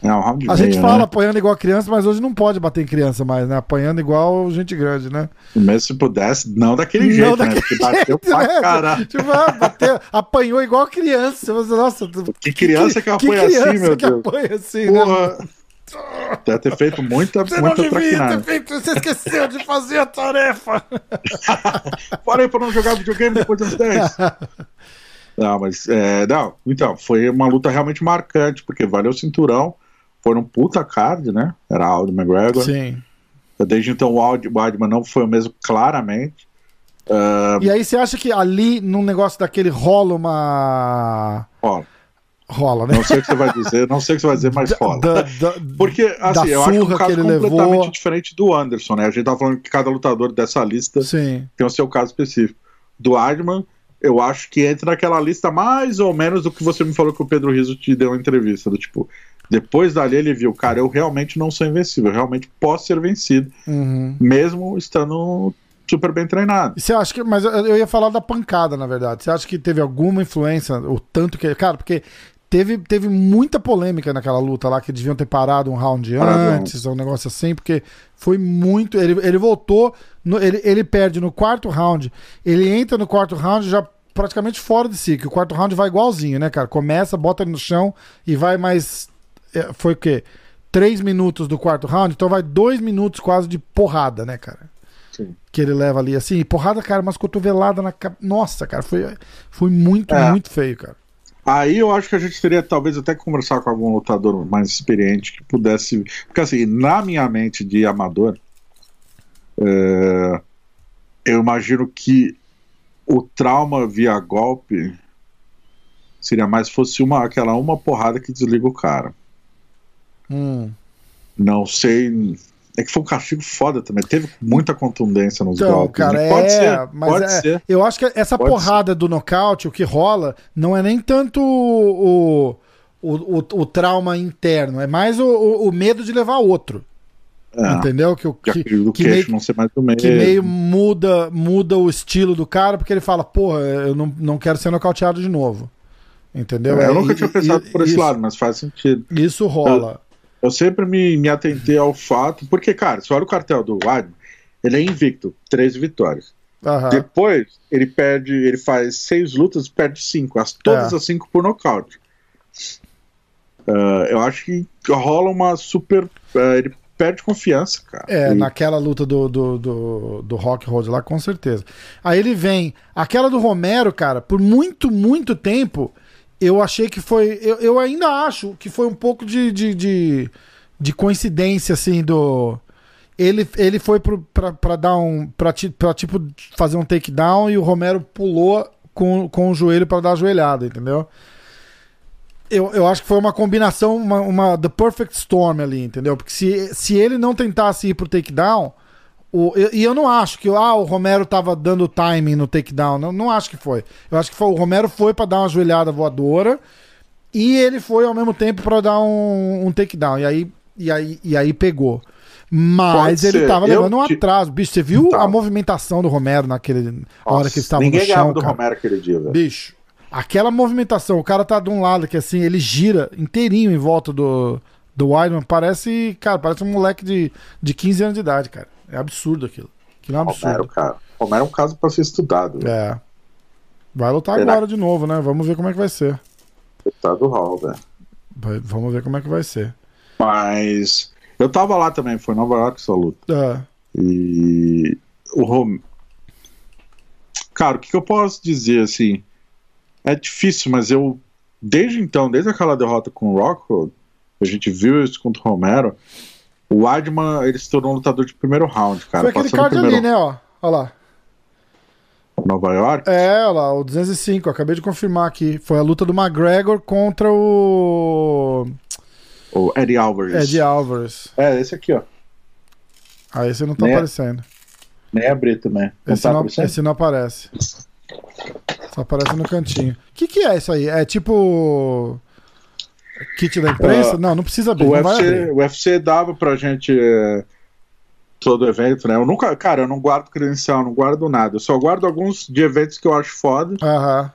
É um round e A meio, gente fala né? apanhando igual criança, mas hoje não pode bater em criança mais, né? Apanhando igual gente grande, né? Mesmo se pudesse, não daquele Não jeito, daquele né? Porque bateu jeito, pra né? caralho. Tipo, ah, bateu, apanhou igual criança. Nossa, Que criança que apanha criança assim, meu que Deus. apanha assim, né? Deve ter feito muita, Você não muita devia ter traquinada. feito, você esqueceu de fazer a tarefa. Falei pra não jogar videogame depois das 10. Não, mas, é, não, então, foi uma luta realmente marcante, porque valeu o cinturão, foi um puta card, né? Era Aldo McGregor. Sim. Desde então o Aldo Weidman não foi o mesmo, claramente. Ah, E aí você acha que ali, num negócio daquele, rola uma. ó, Rola, né? não sei o que você vai dizer, não sei o que você vai dizer, mas rola. Da- da- Porque, assim, eu acho que é um caso que completamente levou. diferente do Anderson, né? A gente tá falando que cada lutador dessa lista Sim. tem o seu caso específico. Do Weidman, eu acho que entra naquela lista mais ou menos do que você me falou que o Pedro Riso te deu uma entrevista. Do tipo, depois dali ele viu, cara, eu realmente não sou invencível, eu realmente posso ser vencido, Uhum. mesmo estando super bem treinado. Você acha que. Mas eu eu ia falar da pancada, na verdade. Você acha que teve alguma influência, o tanto que. Cara, porque teve, teve muita polêmica naquela luta lá, que deviam ter parado um round antes, ou um negócio assim, porque foi muito. Ele, ele voltou, no, ele, ele perde no quarto round, ele entra no quarto round já praticamente fora de si, que o quarto round vai igualzinho, né, cara? Começa, bota ele no chão e vai mais. é, Foi o quê? Três minutos do quarto round, então vai dois minutos quase de porrada, né, cara? Sim. Que ele leva ali, assim, porrada, cara, umas cotoveladas na. Nossa, cara, foi, foi muito, É. muito feio, cara. Aí eu acho que a gente teria talvez até que conversar com algum lutador mais experiente que pudesse. Porque assim, na minha mente de amador, é, eu imagino que o trauma via golpe seria mais fosse uma aquela uma porrada que desliga o cara. Hum. Não sei. É que foi um castigo foda também. Teve muita contundência nos Então, golpes. cara, né? pode é, ser, mas pode é- ser. Eu acho que essa Pode porrada do nocaute, o que rola, não é nem tanto o, o, o, o trauma interno, é mais o, o, medo de levar outro. É, Entendeu? Que, o- que, que, que meio- não ser mais do meio. que meio muda, muda o estilo do cara, porque ele fala, porra, eu não, não quero ser nocauteado de novo. Entendeu? É, eu É, nunca e- tinha pensado e- por esse isso, lado, mas faz sentido. Isso rola. Eu sempre me, me atentei ao fato, porque, cara, se olha o cartel do Weidman, ele é invicto, três vitórias. Aham. Depois, ele perde, ele faz seis lutas e perde cinco, as, todas É. as cinco por nocaute. Ah, eu acho que rola uma super. ah, ele perde confiança, cara. É, E- naquela luta do, do, do, do Rock Road lá, com certeza. Aí ele vem. Aquela do Romero, cara, por muito, muito tempo, eu achei que foi. Eu, eu ainda acho que foi um pouco de, de, de, de coincidência, assim, do. Ele, ele foi pro, pra, pra dar um. Pra, pra tipo fazer um takedown e o Romero pulou com, com o joelho pra dar a joelhada, entendeu? Eu, eu acho que foi uma combinação, uma, uma The Perfect Storm ali, entendeu? Porque se, se ele não tentasse ir pro takedown, o, eu- e eu não acho que ah, o Romero tava dando timing no takedown, não, não acho que foi. Eu acho que foi, o Romero foi pra dar uma joelhada voadora e ele foi ao mesmo tempo pra dar um, um takedown. E aí, e, aí, e aí pegou. Mas ele tava Eu levando um te- atraso. Bicho, você viu Tá. a movimentação do Romero naquele na hora Nossa, que eles estavam no Ninguém ganhava chão, do cara? Romero aquele dia, velho. Bicho, aquela movimentação, o cara tá de um lado que assim, ele gira inteirinho em volta do, do Weidman, parece, cara, parece um moleque de, de 15 anos de idade, cara. É absurdo aquilo. Aquilo é um Romero, absurdo. cara. Romero é um caso pra ser estudado. velho. É. Vai lutar Será? agora de novo, né? Vamos ver como é que vai ser. Tá do hall, velho. Vai- vamos ver como é que vai ser. Mas. Eu tava lá também, foi Nova York essa luta. É. E o Rom... Cara, o que, que eu posso dizer assim? É difícil, mas eu desde então, desde aquela derrota com o Rockhold, a gente viu isso contra o Romero. O Weidman, ele se tornou um lutador de primeiro round, cara. Foi aquele card primeiro ali, né, ó. Olha lá. Nova York. É, olha lá, o 205, eu acabei de confirmar aqui. Foi a luta do McGregor contra o O Eddie Alvarez. Ed Alvarez. É, esse aqui, ó. Ah, esse não tá Né? aparecendo. Nem abri também. Não Esse tá não, esse não aparece. Só aparece no cantinho. O que, que é isso aí? É tipo. Kit da imprensa? Ah, não, não precisa abrir. O UFC, abrir. o UFC dava pra gente é, todo evento, né? Eu nunca, cara, eu não guardo credencial, não guardo nada. Eu só guardo alguns de eventos que eu acho foda, Aham.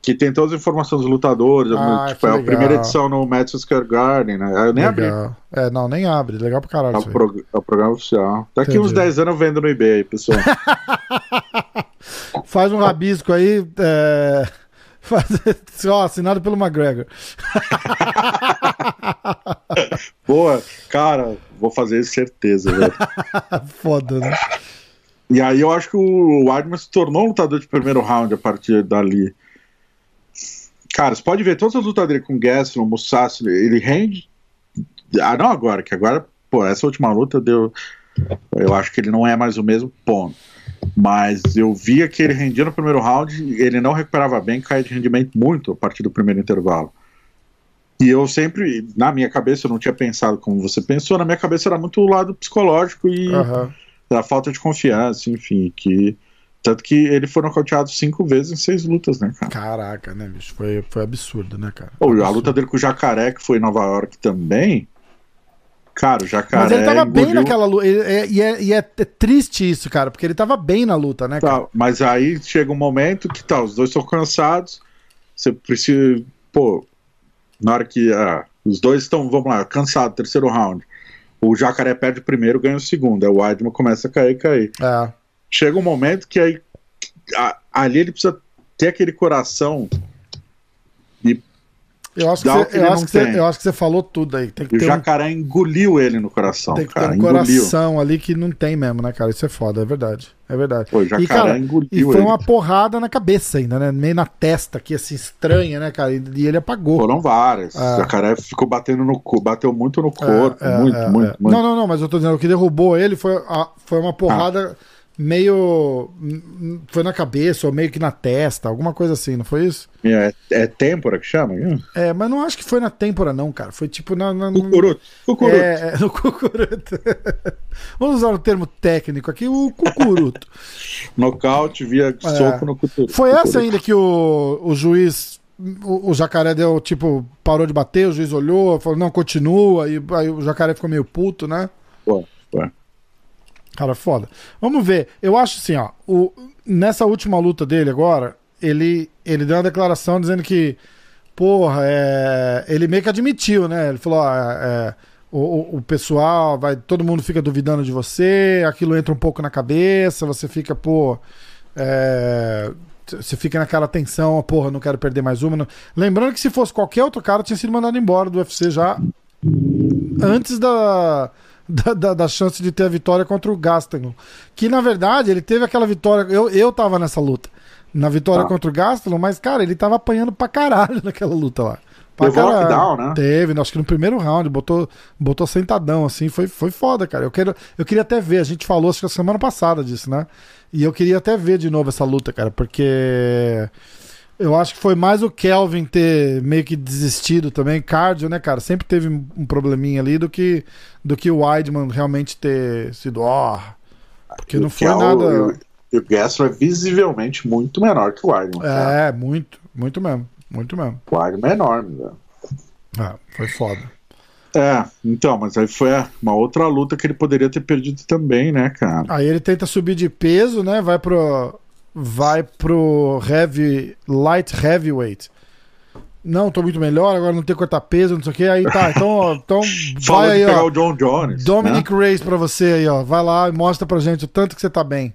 que tem todas as informações dos lutadores. Ah, tipo, é a legal. primeira edição no Madison Square Garden, né? Eu nem abri. Legal. É, não, nem abre. Legal pra caralho. É o, prog- é o programa oficial. Daqui Entendi. uns 10 anos eu vendo no eBay, pessoal. Faz um rabisco aí. É... Faz... Ó, assinado pelo McGregor. Boa, cara, vou fazer certeza, velho. Foda, né? E aí eu acho que o Weidman se tornou um lutador de primeiro round a partir dali. Cara, você pode ver todas as lutas dele com Gaston, Musashi, ele rende. Ah, não agora, que agora, pô, essa última luta deu. Eu acho que ele não é mais o mesmo ponto. Mas eu via que ele rendia no primeiro round, ele não recuperava bem, caía de rendimento muito a partir do primeiro intervalo. E eu sempre, na minha cabeça, eu não tinha pensado como você pensou, na minha cabeça era muito o lado psicológico e Aham. da falta de confiança, enfim, que tanto que ele foi nocauteado cinco vezes em seis lutas, né, cara? Caraca, né, bicho? Foi, foi absurdo, né, cara? A Absurdo. luta dele com o Jacaré, que foi em Nova York também, cara, o Jacaré Mas ele tava bem engoliu- naquela luta. E é, e é- e é triste isso, cara, porque ele tava bem na luta, né, cara? Tá, mas aí chega um momento que tá, os dois estão cansados, você precisa, pô, na hora que ah, os dois estão, vamos lá, cansados, terceiro round. O jacaré perde o primeiro, ganha o segundo. Aí o Weidman começa a cair, cair. É. Chega um momento que aí a- ali ele precisa ter aquele coração. Eu acho que, você, eu, acho que você, eu acho que você falou tudo aí. Tem que e o ter um, jacaré engoliu ele no coração, tem que ter cara. um engoliu. coração ali que não tem mesmo, né, cara? Isso é foda, é verdade. É verdade. Pô, o jacaré e, cara, engoliu e foi ele. uma porrada na cabeça ainda, né? Meio na testa aqui, assim, estranha, né, cara? E, e ele apagou. Foram várias. Ah. O jacaré ficou batendo no corpo, bateu muito no corpo. É, é, muito, é, muito, é. muito. Não, não, não, mas eu tô dizendo, o que derrubou ele foi, a- foi uma porrada meio. Foi na cabeça, ou meio que na testa, alguma coisa assim, não foi isso? É, é têmpora que chama? É, mas não acho que foi na têmpora, não, cara. Foi tipo na. na no- Cucuruto. Cucuruto. É, é, no cucuruto. Vamos usar o termo técnico aqui, o cucuruto. Nocaute via soco no cucuruto. É. Foi essa ainda que o, o juiz, o, o jacaré deu, tipo, parou de bater, o juiz olhou, falou, não, continua, e aí o jacaré ficou meio puto, né? Foi. Cara, foda. Vamos ver. Eu acho assim, ó. O, nessa última luta dele agora, ele, ele deu uma declaração dizendo que, porra, é, ele meio que admitiu, né? Ele falou, ó, é, o, o- o pessoal, vai, todo mundo fica duvidando de você, aquilo entra um pouco na cabeça, você fica, pô. é, você fica naquela tensão, porra, não quero perder mais uma. não- Lembrando que se fosse qualquer outro cara, tinha sido mandado embora do UFC já antes da, da, da, da chance de ter a vitória contra o Gastelum. Que na verdade ele teve aquela vitória. Eu, eu tava nessa luta. Na vitória Ah. contra o Gastelum, mas cara, ele tava apanhando pra caralho naquela luta lá. Pra Levou caralho. lockdown, né? Teve, acho que no primeiro round, botou, botou sentadão, assim, foi, foi foda, cara. Eu, quero, eu queria até ver, a gente falou acho que a semana passada disso, né? E eu queria até ver de novo essa luta, cara, porque eu acho que foi mais o Kelvin ter meio que desistido também, cardio, né, cara? Sempre teve um probleminha ali do que, do que o Weidman realmente ter sido, ó. porque não foi Que é nada. E o, e o Gastro é visivelmente muito menor que o Weidman. cara. É, muito, muito mesmo. Muito mesmo. O Weidman é enorme, velho. É, foi foda. É, então, mas aí foi uma outra luta que ele poderia ter perdido também, né, cara? Aí ele tenta subir de peso, né? Vai pro. Vai pro heavy, light heavyweight. Não, tô muito melhor, agora não tem que cortar peso, não sei o que. Aí tá, então, ó, então vai aí, pegar ó. o John Jones. Dominic né? Reyes pra você aí, ó. Vai lá e mostra pra gente o tanto que você tá bem.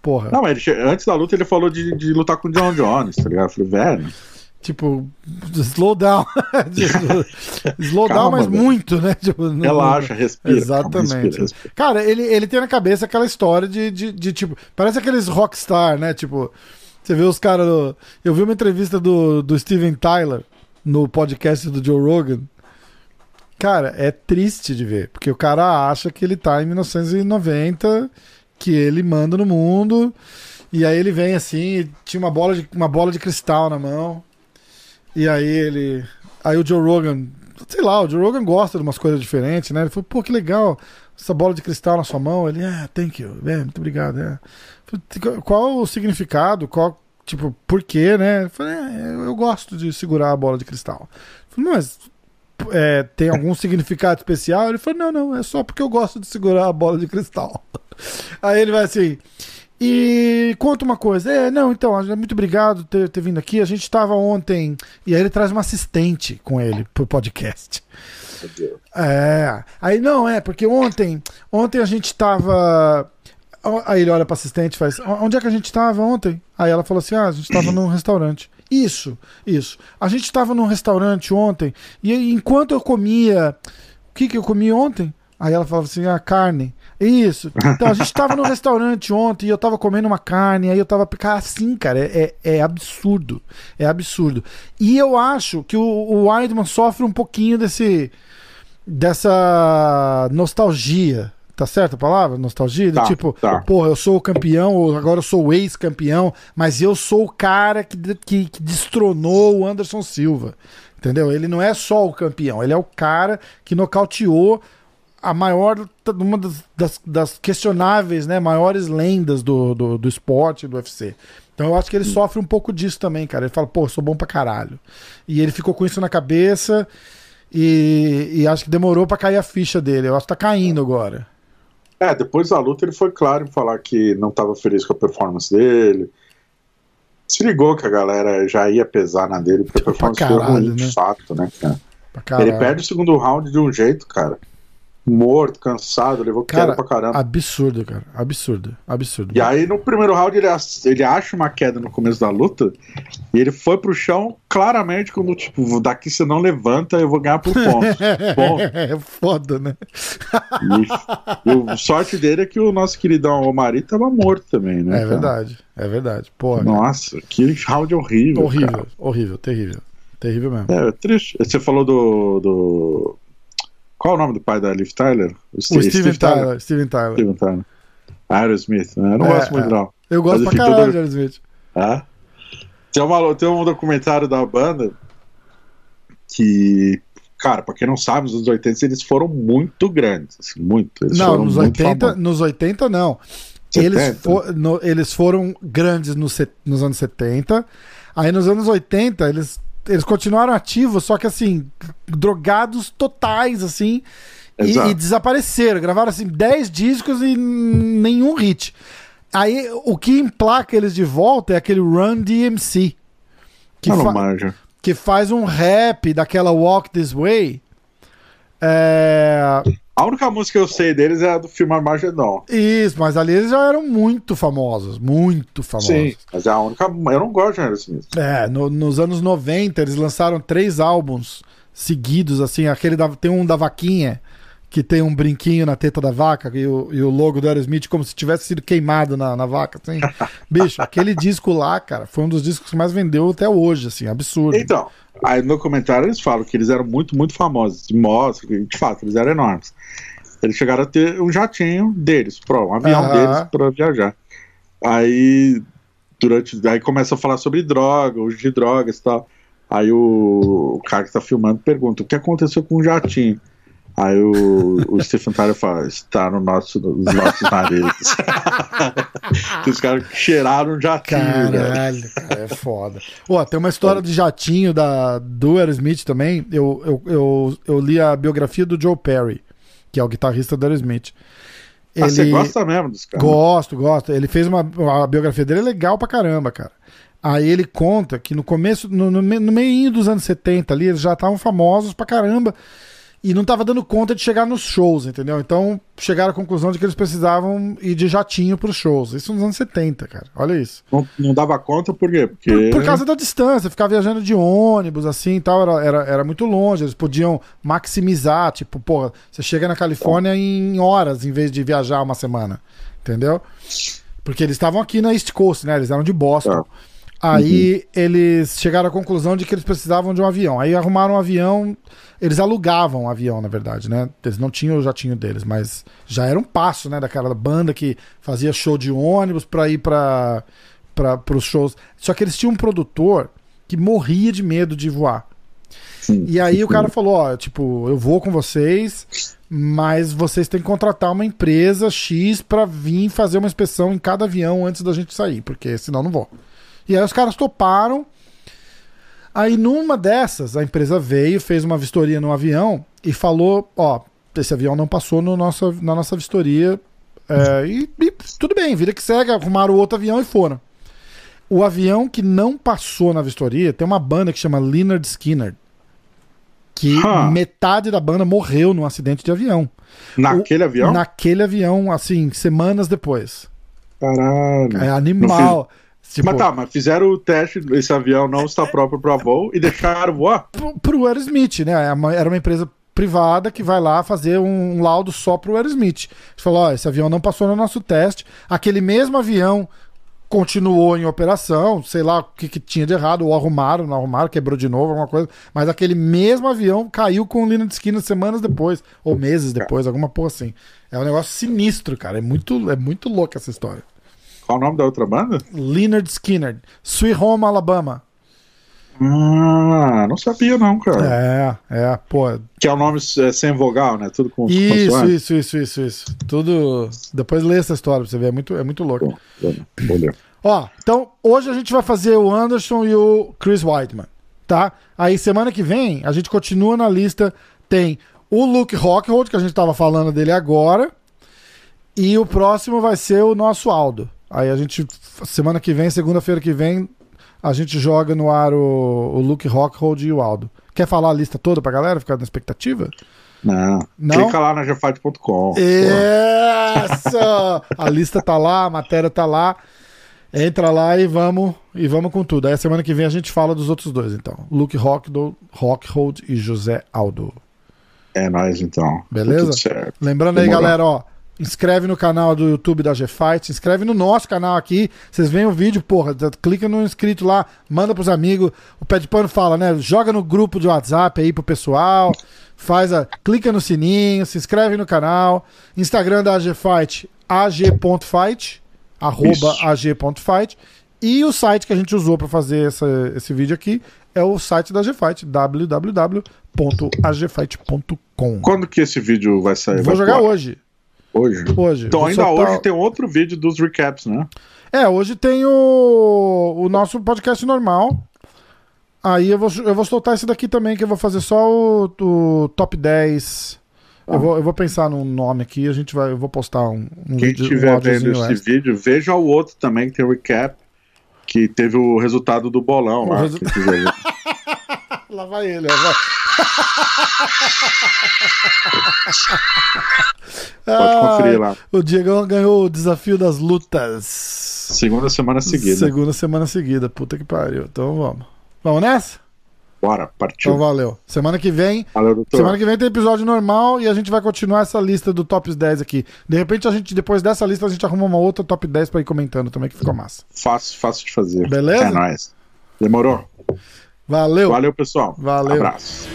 Porra. Não, mas ele antes da luta ele falou de, de lutar com o John Jones, tá ligado? Eu falei, velho. Tipo, slow down. slow down, Calma, mas velho. muito, né? Tipo, não- Relaxa, respira. Exatamente. calma, respira, respira. Cara, ele, ele tem na cabeça aquela história de, de, de, tipo. Parece aqueles rockstar, né? Tipo, você vê os caras. do- Eu vi uma entrevista do, do Steven Tyler no podcast do Joe Rogan. Cara, é triste de ver, porque o cara acha que ele tá em 1990, que ele manda no mundo, e aí ele vem assim, tinha uma bola de, uma bola de cristal na mão, e aí ele. Aí o Joe Rogan, sei lá, o Joe Rogan gosta de umas coisas diferentes, né? Ele falou, pô, que legal, essa bola de cristal na sua mão. Ele, ah, thank you, é, muito obrigado. É. Falei, Qual o significado? Qual, tipo, por quê, né? Eu falei, é, eu, eu gosto de segurar a bola de cristal. Eu falei, mas é, tem algum significado especial? Ele falou, não, não, é só porque eu gosto de segurar a bola de cristal. Aí ele vai assim. E conta uma coisa, é, não, então, muito obrigado por ter, ter vindo aqui. A gente estava ontem. E aí ele traz uma assistente com ele pro podcast. É. Aí não, é, porque ontem, ontem a gente tava. Aí ele olha pra assistente e faz: Onde é que a gente tava ontem? Aí ela falou assim: Ah, a gente tava num restaurante. Isso, isso. A gente tava num restaurante ontem e enquanto eu comia. O que que eu comi ontem? Aí ela falava assim: Ah, carne. Isso. Então a gente tava no restaurante ontem e eu tava comendo uma carne, aí eu tava. Cara, assim, cara, é, é, é absurdo. É absurdo. E eu acho que o, o Weidman sofre um pouquinho desse. dessa nostalgia. Tá certa a palavra? Nostalgia? Tá, tipo, tá. porra, eu sou o campeão, ou agora eu sou o ex-campeão, mas eu sou o cara que, que, que destronou o Anderson Silva. Entendeu? Ele não é só o campeão, ele é o cara que nocauteou a maior, uma das, das, das questionáveis, né, maiores lendas do, do, do esporte, do UFC. Então eu acho que ele sofre um pouco disso também, cara. Ele fala, pô, sou bom pra caralho. E ele ficou com isso na cabeça e, e acho que demorou pra cair a ficha dele. Eu acho que tá caindo agora. É, depois da luta ele foi claro em falar que não estava feliz com a performance dele. Se ligou que a galera já ia pesar na dele, porque a Pra performance foi ruim, né? de fato, né, cara? Ele perde o segundo round de um jeito, cara. Morto, cansado, levou Cara, queda pra caramba. Absurdo, cara. Absurdo. Absurdo. E aí, no primeiro round, ele, ele acha uma queda no começo da luta e ele foi pro chão claramente como, tipo, daqui você não levanta, eu vou ganhar por ponto. Bom. É foda, né? E, e o sorte dele é que o nosso queridão Omari tava morto também, né? É cara? verdade. É verdade. Porra. Nossa, que round horrível. horrível. cara. Horrível. Terrível. Terrível mesmo. É, triste. Você falou do, do. Qual o nome do pai da Liv Tyler? O Steven Tyler. Steven Tyler. Steven Tyler. Aerosmith, né? Eu não É, gosto muito, é. não. Eu gosto Mas, pra caralho todo- de Aerosmith. É? Tem, uma, tem um documentário da banda que, cara, pra quem não sabe, nos anos 80 eles foram muito grandes. assim, muito. Eles Não, nos muito 80, famosos. nos 80 não. Eles, 70? fo- no- eles foram grandes se- nos anos 70. Aí nos anos 80 eles, eles continuaram ativos, só que assim, drogados totais, assim. E, e desapareceram. Gravaram assim 10 discos e nenhum hit. Aí o que emplaca eles de volta é aquele Run DMC. Que, não fa- que faz um rap daquela Walk This Way. É, A única música que eu sei deles é a do filme Armagedon. Isso, mas ali eles já eram muito famosos, muito famosos. Sim, mas é a única. Eu não gosto de Aerosmith. É, no- nos anos 90 eles lançaram três álbuns seguidos, assim, aquele da, tem um da vaquinha, que tem um brinquinho na teta da vaca e o, e o logo do Aerosmith como se tivesse sido queimado na, na vaca, assim. Bicho, aquele disco lá, cara, foi um dos discos que mais vendeu até hoje, assim, absurdo. Então, aí no comentário eles falam que eles eram muito, muito famosos. De mostra, de fato, eles eram enormes. Eles chegaram a ter um jatinho deles, pro, um avião Aham. deles para viajar. Aí, durante. Aí começa a falar sobre droga, uso de drogas e tal. Aí o, o cara que tá filmando pergunta: o que aconteceu com o jatinho? Aí o, o Stephen Tyler fala: está no nosso, nos nossos narizes. Os caras cheiraram um jatinho. Caralho, cara, é foda. Ó, tem uma história de jatinho da, do Aerosmith também. Eu, eu, eu, eu li a biografia do Joe Perry, que é o guitarrista do Aerosmith. Ah, você gosta mesmo dos caras? Gosto, gosto. Ele fez uma. A biografia dele é legal pra caramba, cara. Aí ele conta que no começo, no, no, me- no meio dos anos 70 ali, eles já estavam famosos pra caramba. E não tava dando conta de chegar nos shows, entendeu? Então chegaram à conclusão de que eles precisavam ir de jatinho pros shows. Isso nos anos 70, cara. Olha isso. Não, não dava conta por quê? Porque. Por, por causa da distância, ficar viajando de ônibus, assim e tal, era, era, era muito longe. Eles podiam maximizar, tipo, porra, você chega na Califórnia em horas em vez de viajar uma semana. Entendeu? Porque eles estavam aqui na East Coast, né? Eles eram de Boston. Aí eles chegaram à conclusão de que eles precisavam de um avião. Aí arrumaram um avião. Eles alugavam um avião, na verdade, né? Eles não tinham o jatinho deles, mas já era um passo, né? Daquela banda que fazia show de ônibus pra ir pra, pra, pros shows. Só que eles tinham um produtor que morria de medo de voar. Sim. E aí o cara falou, ó, tipo, eu vou com vocês, mas vocês têm que contratar uma empresa X pra vir fazer uma inspeção em cada avião antes da gente sair, porque senão não vou. E aí os caras toparam. Aí numa dessas, a empresa veio, fez uma vistoria no avião e falou, ó, esse avião não passou no nosso, na nossa vistoria. é, e, e tudo bem, vida que segue, arrumaram outro avião e foram. O avião que não passou na vistoria tem uma banda que chama Leonard Skinner. Que Huh. metade da banda morreu num acidente de avião. Naquele O- avião? Naquele avião, assim, semanas depois. Caralho. É animal. Tipo, Mas tá, mas fizeram o teste, esse avião não está próprio para voo e deixaram voar? pro, pro Aerosmith, né? É Era uma empresa privada que vai lá fazer um, laudo só pro Aerosmith. Falaram, ó, esse avião não passou no nosso teste. Aquele mesmo avião continuou em operação, sei lá o que, que tinha de errado, ou arrumaram, não arrumaram, quebrou de novo, alguma coisa. Mas aquele mesmo avião caiu com o de Skinner semanas depois, ou meses depois, alguma porra assim. É um negócio sinistro, cara. É muito, é muito louco essa história. Qual o nome da outra banda? Leonard Skinner, Sweet Home Alabama. Ah, não sabia não, cara. É, é, pô, Que é o nome é, sem vogal, né? Tudo com Isso, consoante. isso, isso, isso, isso. Tudo. Depois lê essa história pra você ver. É muito, é muito louco. Bom. Ó, então hoje a gente vai fazer o Anderson e o Chris Whiteman, tá? Aí semana que vem a gente continua na lista. Tem o Luke Rockhold, que a gente tava falando dele agora. E o próximo vai ser o nosso Aldo. Aí a gente, semana que vem, segunda-feira que vem, a gente joga no ar o, o Luke Rockhold e o Aldo. Quer falar a lista toda pra galera ficar na expectativa? Não. Não? Clica lá na geofight.com. Essa! a lista tá lá, a matéria tá lá. Entra lá e vamos e vamos com tudo. Aí a semana que vem a gente fala dos outros dois, então. Luke Rockhold, Rockhold e José Aldo. É nóis, então. Beleza? Tudo certo. Lembrando aí, Demorou. galera, ó. Inscreve no canal do YouTube da G-Fight, inscreve no nosso canal aqui. Vocês veem o vídeo, porra, clica no inscrito lá, manda pros amigos. O Pé de Pano fala, né? Joga no grupo de WhatsApp aí pro pessoal. Faz a. Clica no sininho, se inscreve no canal. Instagram da AG-Fight, ag.fight, arroba ag.fight. E o site que a gente usou pra fazer essa, esse vídeo aqui é o site da G-Fight, www.agfight.com. Quando que esse vídeo vai sair? Vou Vai jogar hoje. Hoje. Hoje. Então ainda soltar- hoje tem outro vídeo dos recaps, né? É, hoje tem o, o nosso podcast normal. Aí eu vou, eu vou soltar esse daqui também, que eu vou fazer só o, o top 10. Eu, vou, eu vou pensar num nome aqui, a gente vai, eu vou postar um, um Quem vídeo, um estiver vendo áudiozinho esse extra. vídeo, veja o outro também que tem o recap, que teve o resultado do bolão O lá. resu- quem. Lá vai ele, ó, vai. Pode conferir lá. O Diegão ganhou o desafio das lutas. Segunda semana seguida. Segunda semana seguida, puta que pariu. Então vamos. Vamos nessa? Bora, partiu. Então valeu. Semana que vem Valeu, doutor. Semana que vem tem episódio normal e a gente vai continuar essa lista do top 10 aqui. De repente, a gente, depois dessa lista, a gente arruma uma outra top 10 pra ir comentando também, que ficou massa. Fácil, fácil de fazer. Beleza? É nóis. Demorou. Valeu. Valeu, pessoal. Valeu. Abraço.